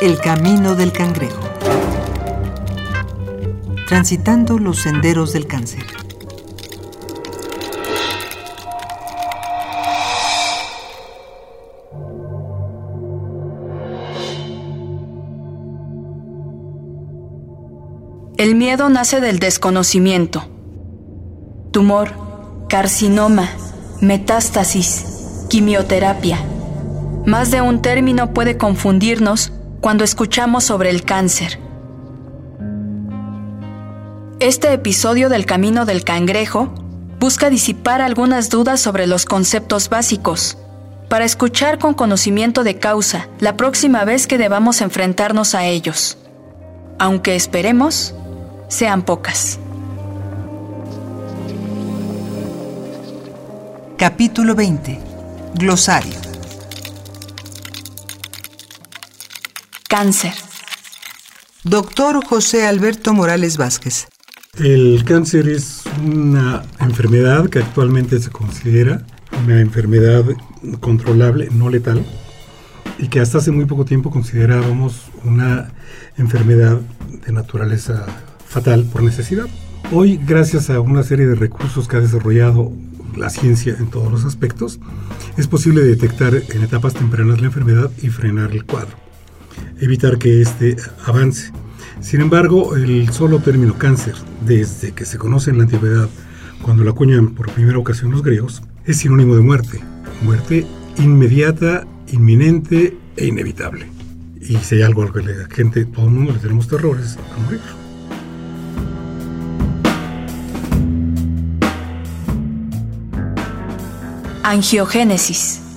El camino del cangrejo. Transitando los senderos del cáncer. El miedo nace del desconocimiento. Tumor, carcinoma, metástasis, quimioterapia. Más de un término puede confundirnos cuando escuchamos sobre el cáncer. Este episodio del Camino del Cangrejo busca disipar algunas dudas sobre los conceptos básicos, para escuchar con conocimiento de causa la próxima vez que debamos enfrentarnos a ellos, aunque esperemos sean pocas. Capítulo 20. Glosario. Cáncer. Doctor José Alberto Morales Vázquez. El cáncer es una enfermedad que actualmente se considera una enfermedad controlable, no letal, y que hasta hace muy poco tiempo considerábamos una enfermedad de naturaleza fatal por necesidad. Hoy, gracias a una serie de recursos que ha desarrollado la ciencia en todos los aspectos, es posible detectar en etapas tempranas la enfermedad y frenar el cuadro, evitar que éste avance. Sin embargo, el solo término cáncer, desde que se conoce en la antigüedad, cuando lo acuñan por primera ocasión los griegos, es sinónimo de muerte, muerte inmediata, inminente e inevitable. Y si hay algo al que la gente, todo el mundo le tenemos terrores a morir. Angiogénesis.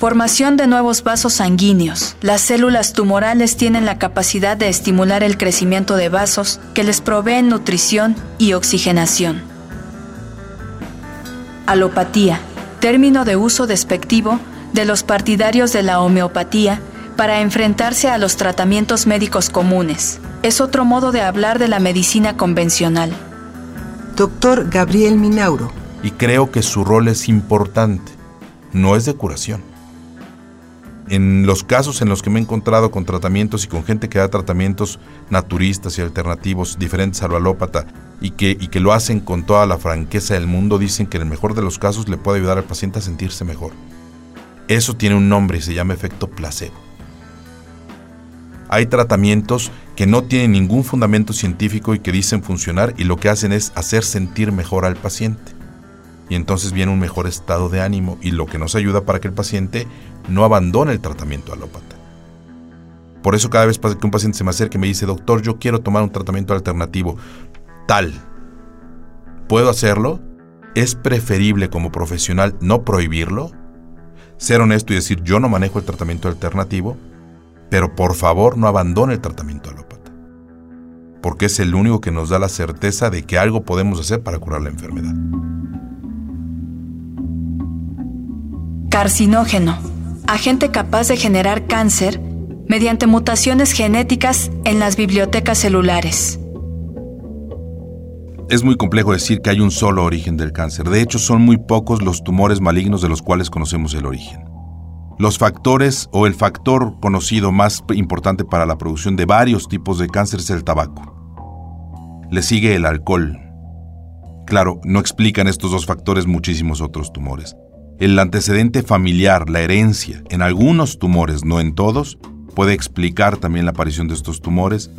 Formación de nuevos vasos sanguíneos. Las células tumorales tienen la capacidad de estimular el crecimiento de vasos que les proveen nutrición y oxigenación. Alopatía. Término de uso despectivo de los partidarios de la homeopatía para enfrentarse a los tratamientos médicos comunes. Es otro modo de hablar de la medicina convencional. Doctor Gabriel Minauro y creo que su rol es importante, no es de curación. En los casos en los que me he encontrado con tratamientos y con gente que da tratamientos naturistas y alternativos diferentes al alópata y que, y que lo hacen con toda la franqueza del mundo, dicen que en el mejor de los casos le puede ayudar al paciente a sentirse mejor. Eso tiene un nombre y se llama efecto placebo. Hay tratamientos que no tienen ningún fundamento científico y que dicen funcionar y lo que hacen es hacer sentir mejor al paciente y entonces viene un mejor estado de ánimo y lo que nos ayuda para que el paciente no abandone el tratamiento alópata. Por eso cada vez que un paciente se me acerca y me dice, doctor, yo quiero tomar un tratamiento alternativo, tal, ¿puedo hacerlo? Es preferible como profesional no prohibirlo, ser honesto y decir, yo no manejo el tratamiento alternativo, pero por favor no abandone el tratamiento alópata, porque es el único que nos da la certeza de que algo podemos hacer para curar la enfermedad. Carcinógeno. Agente capaz de generar cáncer mediante mutaciones genéticas en las bibliotecas celulares. Es muy complejo decir que hay un solo origen del cáncer. De hecho, son muy pocos los tumores malignos de los cuales conocemos el origen. Los factores o el factor conocido más importante para la producción de varios tipos de cáncer es el tabaco. Le sigue el alcohol. Claro, no explican estos dos factores muchísimos otros tumores. El antecedente familiar, la herencia, en algunos tumores, no en todos, puede explicar también la aparición de estos tumores.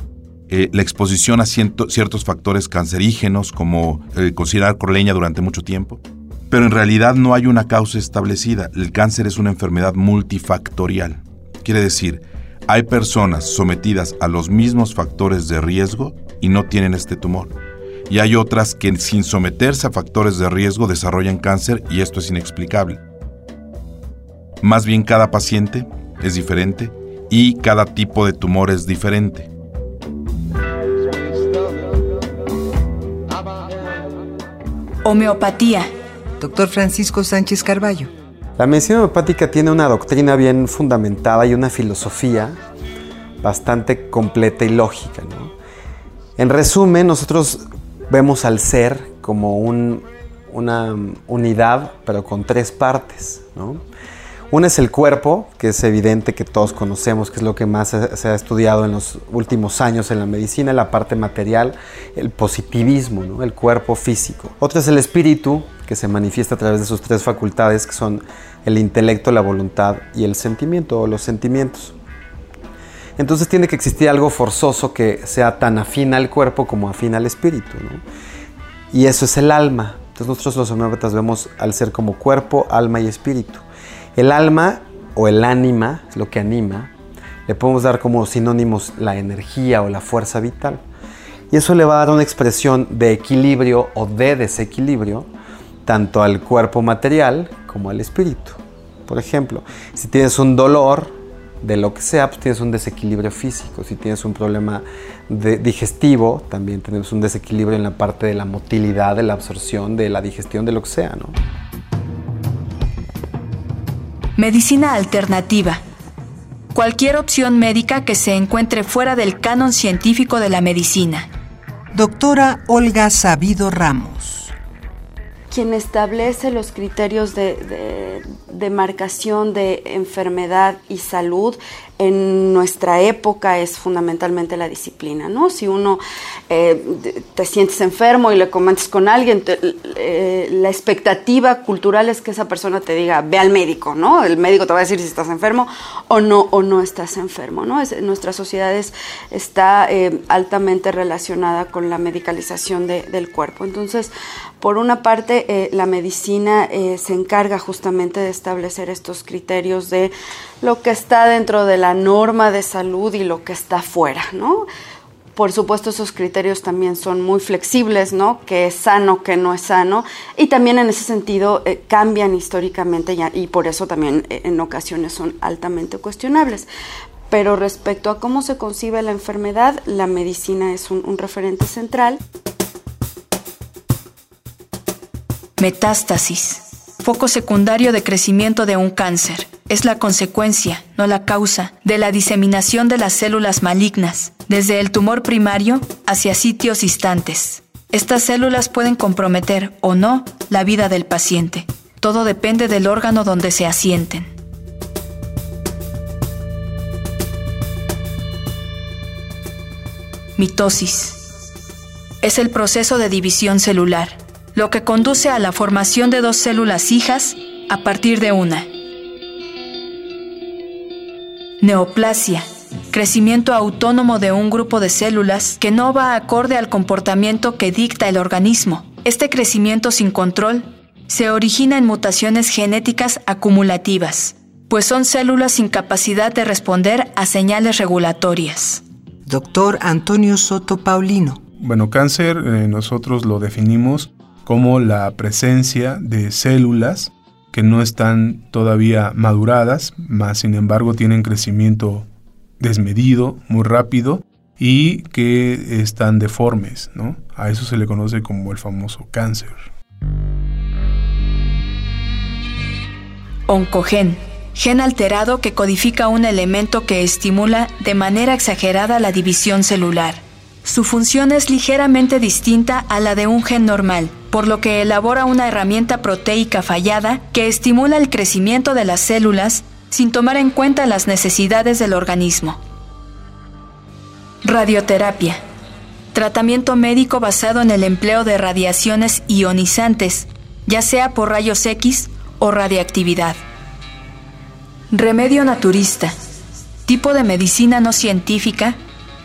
Eh, la exposición a ciertos factores cancerígenos, como eh, considerar corleña durante mucho tiempo. Pero en realidad no hay una causa establecida. El cáncer es una enfermedad multifactorial. Quiere decir, hay personas sometidas a los mismos factores de riesgo y no tienen este tumor y hay otras que sin someterse a factores de riesgo desarrollan cáncer y esto es inexplicable. Más bien cada paciente es diferente y cada tipo de tumor es diferente. Homeopatía. Doctor Francisco Sánchez Carballo. La medicina homeopática tiene una doctrina bien fundamentada y una filosofía bastante completa y lógica. En resumen, nosotros vemos al ser como una unidad, pero con tres partes. Una es el cuerpo, que es evidente que todos conocemos, que es lo que más se ha estudiado en los últimos años en la medicina, la parte material, el positivismo, el cuerpo físico. Otro es el espíritu, que se manifiesta a través de sus tres facultades, que son el intelecto, la voluntad y el sentimiento o los sentimientos. Entonces tiene que existir algo forzoso que sea tan afín al cuerpo como afín al espíritu. Y eso es el alma. Entonces nosotros los homeópatas vemos al ser como cuerpo, alma y espíritu. El alma o el ánima, lo que anima, le podemos dar como sinónimos la energía o la fuerza vital. Y eso le va a dar una expresión de equilibrio o de desequilibrio tanto al cuerpo material como al espíritu. Por ejemplo, si tienes un dolor de lo que sea, pues tienes un desequilibrio físico. Si tienes un problema digestivo, también tenemos un desequilibrio en la parte de la motilidad, de la absorción, de la digestión, de lo que sea, ¿no? Medicina alternativa. Cualquier opción médica que se encuentre fuera del canon científico de la medicina. Doctora Olga Sabido Ramos. Quien establece los criterios de, de marcación de enfermedad y salud en nuestra época es fundamentalmente la disciplina, ¿no? Si uno eh, te sientes enfermo y le comentas con alguien, eh, la expectativa cultural es que esa persona te diga, ve al médico, ¿no? El médico te va a decir si estás enfermo o no, o no estás enfermo, ¿no? nuestra sociedad está eh, altamente relacionada con la medicalización del cuerpo. Entonces, por una parte, la medicina se encarga justamente de establecer estos criterios de lo que está dentro de la norma de salud y lo que está fuera, ¿no? Por supuesto, esos criterios también son muy flexibles, ¿no? Que es sano, que no es sano. Y también en ese sentido eh, cambian históricamente y, por eso también eh, en ocasiones son altamente cuestionables. Pero respecto a cómo se concibe la enfermedad, la medicina es un referente central. Metástasis. Foco secundario de crecimiento de un cáncer es la consecuencia, no la causa, de la diseminación de las células malignas, desde el tumor primario hacia sitios distantes. Estas células pueden comprometer o no la vida del paciente. Todo depende del órgano donde se asienten. Mitosis. Es el proceso de división celular, lo que conduce a la formación de dos células hijas a partir de una. Neoplasia. Crecimiento autónomo de un grupo de células que no va acorde al comportamiento que dicta el organismo. Este crecimiento sin control se origina en mutaciones genéticas acumulativas, pues son células sin capacidad de responder a señales regulatorias. Doctor Antonio Soto Paulino. Bueno, cáncer eh, nosotros lo definimos como la presencia de células que no están todavía maduradas, más sin embargo tienen crecimiento desmedido, muy rápido y que están deformes, ¿no? A eso se le conoce como el famoso cáncer. Oncogen, gen alterado que codifica un elemento que estimula de manera exagerada la división celular. Su función es ligeramente distinta a la de un gen normal, por lo que elabora una herramienta proteica fallada que estimula el crecimiento de las células sin tomar en cuenta las necesidades del organismo. Radioterapia. Tratamiento médico basado en el empleo de radiaciones ionizantes, ya sea por rayos X o radiactividad. Remedio naturista. Tipo de medicina no científica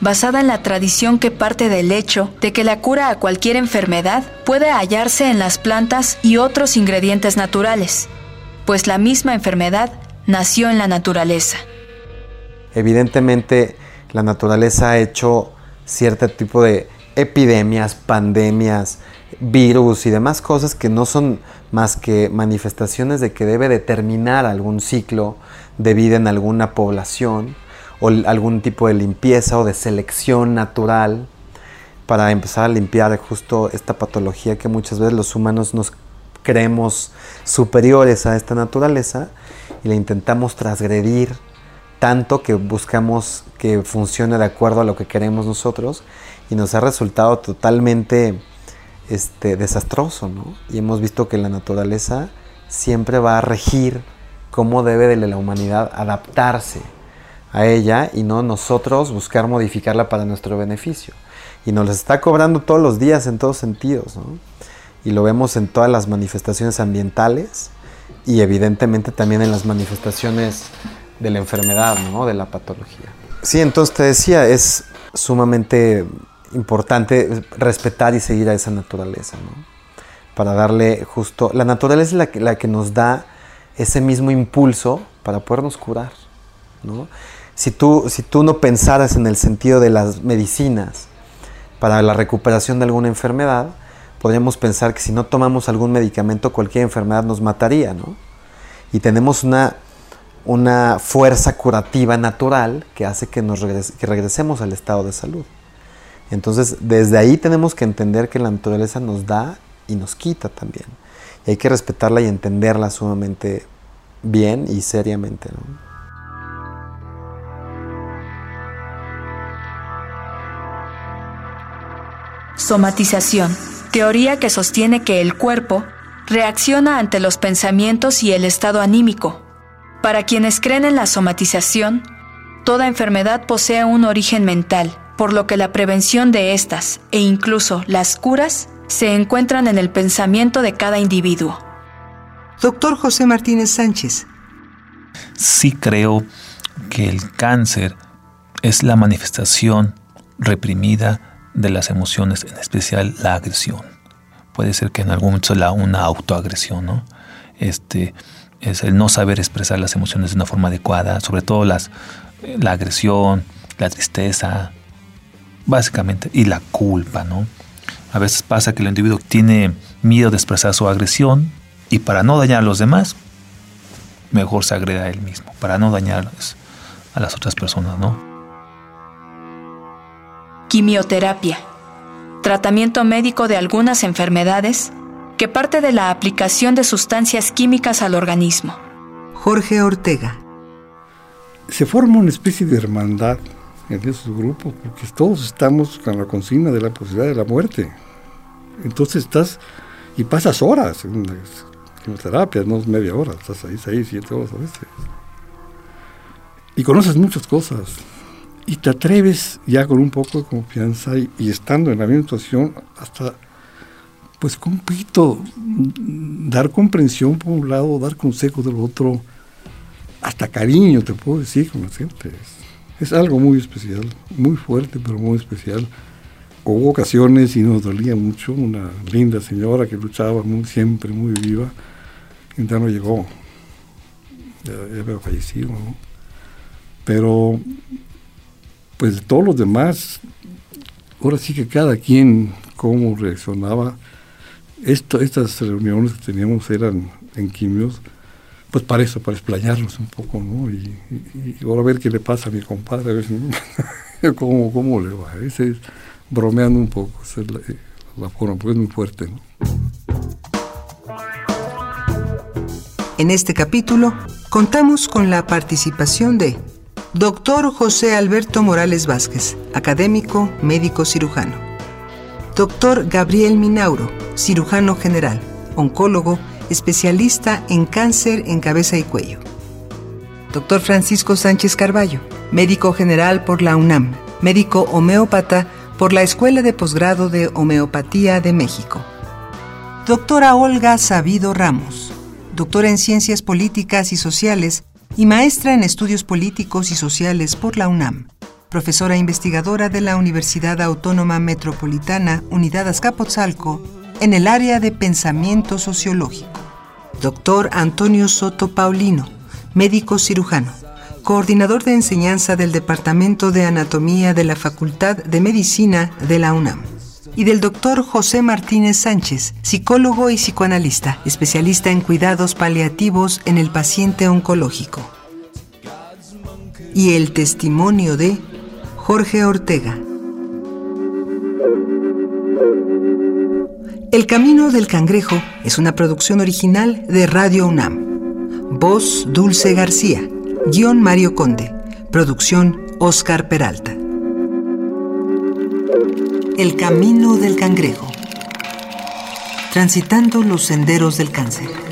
basada en la tradición que parte del hecho de que la cura a cualquier enfermedad puede hallarse en las plantas y otros ingredientes naturales, pues la misma enfermedad nació en la naturaleza. Evidentemente, la naturaleza ha hecho cierto tipo de epidemias, pandemias, virus y demás cosas que no son más que manifestaciones de que debe determinar algún ciclo de vida en alguna población o algún tipo de limpieza o de selección natural para empezar a limpiar justo esta patología que muchas veces los humanos nos creemos superiores a esta naturaleza y la intentamos transgredir tanto que buscamos que funcione de acuerdo a lo que queremos nosotros y nos ha resultado totalmente este, desastroso, ¿no? Y hemos visto que la naturaleza siempre va a regir cómo debe de la humanidad adaptarse a ella y no nosotros buscar modificarla para nuestro beneficio. Y nos las está cobrando todos los días en todos sentidos. Y lo vemos en todas las manifestaciones ambientales y evidentemente también en las manifestaciones de la enfermedad, ¿no? de la patología. Sí, entonces te decía, es sumamente importante respetar y seguir a esa naturaleza, para darle justo... La naturaleza es la que, la que nos da ese mismo impulso para podernos curar. ¿no? Si, tú, si tú no pensaras en el sentido de las medicinas para la recuperación de alguna enfermedad, podríamos pensar que si no tomamos algún medicamento, cualquier enfermedad nos mataría, ¿no? Y tenemos una, una fuerza curativa natural que hace que, nos que regresemos al estado de salud. Entonces, desde ahí tenemos que entender que la naturaleza nos da y nos quita también. Y hay que respetarla y entenderla sumamente bien y seriamente. Somatización, teoría que sostiene que el cuerpo reacciona ante los pensamientos y el estado anímico. Para quienes creen en la somatización, toda enfermedad posee un origen mental, por lo que la prevención de estas e incluso las curas se encuentran en el pensamiento de cada individuo. Doctor José Martínez Sánchez. Sí creo que el cáncer es la manifestación reprimida de las emociones, en especial la agresión. Puede ser que en algún momento sea una autoagresión, ¿no? Este, es el no saber expresar las emociones de una forma adecuada, sobre todo las, la agresión, la tristeza, básicamente, y la culpa, ¿no? A veces pasa que el individuo tiene miedo de expresar su agresión y para no dañar a los demás, mejor se agreda a él mismo, para no dañar a las otras personas, ¿no? Quimioterapia. Tratamiento médico de algunas enfermedades que parte de la aplicación de sustancias químicas al organismo. Jorge Ortega. Se forma una especie de hermandad en esos grupos porque todos estamos con la consigna de la posibilidad de la muerte. Entonces estás y pasas horas en la quimioterapia, no es media hora, estás ahí seis, siete horas a veces. Y conoces muchas cosas. Y te atreves ya con un poco de confianza y, estando en la misma situación hasta, pues un poquito, dar comprensión por un lado, dar consejos del otro, hasta cariño te puedo decir con la gente. Es algo muy especial, muy fuerte, pero muy especial. Hubo ocasiones y nos dolía mucho, una linda señora que luchaba muy, siempre muy viva, y ya no llegó, ya, había fallecido, Pero, pues todos los demás, ahora sí que cada quien cómo reaccionaba, estas reuniones que teníamos eran en quimios, pues para eso, para explayarnos un poco, ¿no? Y, ahora a ver qué le pasa a mi compadre, a ver cómo, cómo le va. Ese es, bromeando un poco, esa es la, forma, porque es muy fuerte. En este capítulo contamos con la participación de Dr. José Alberto Morales Vázquez, académico, médico cirujano. Dr. Gabriel Minauro, cirujano general, oncólogo, especialista en cáncer en cabeza y cuello. Dr. Francisco Sánchez Carballo, médico general por la UNAM, médico homeópata por la Escuela de Posgrado de Homeopatía de México. Doctora Olga Sabido Ramos, doctora en Ciencias Políticas y Sociales y maestra en Estudios Políticos y Sociales por la UNAM, profesora investigadora de la Universidad Autónoma Metropolitana Unidad Azcapotzalco en el área de pensamiento sociológico. Doctor Antonio Soto Paulino, médico cirujano coordinador de enseñanza del Departamento de Anatomía de la Facultad de Medicina de la UNAM. Y del doctor José Martínez Sánchez, psicólogo y psicoanalista, especialista en cuidados paliativos en el paciente oncológico. Y el testimonio de Jorge Ortega. El Camino del Cangrejo es una producción original de Radio UNAM. Voz Dulce García. Guión Mario Conde. Producción Oscar Peralta. El camino del cangrejo. Transitando los senderos del cáncer.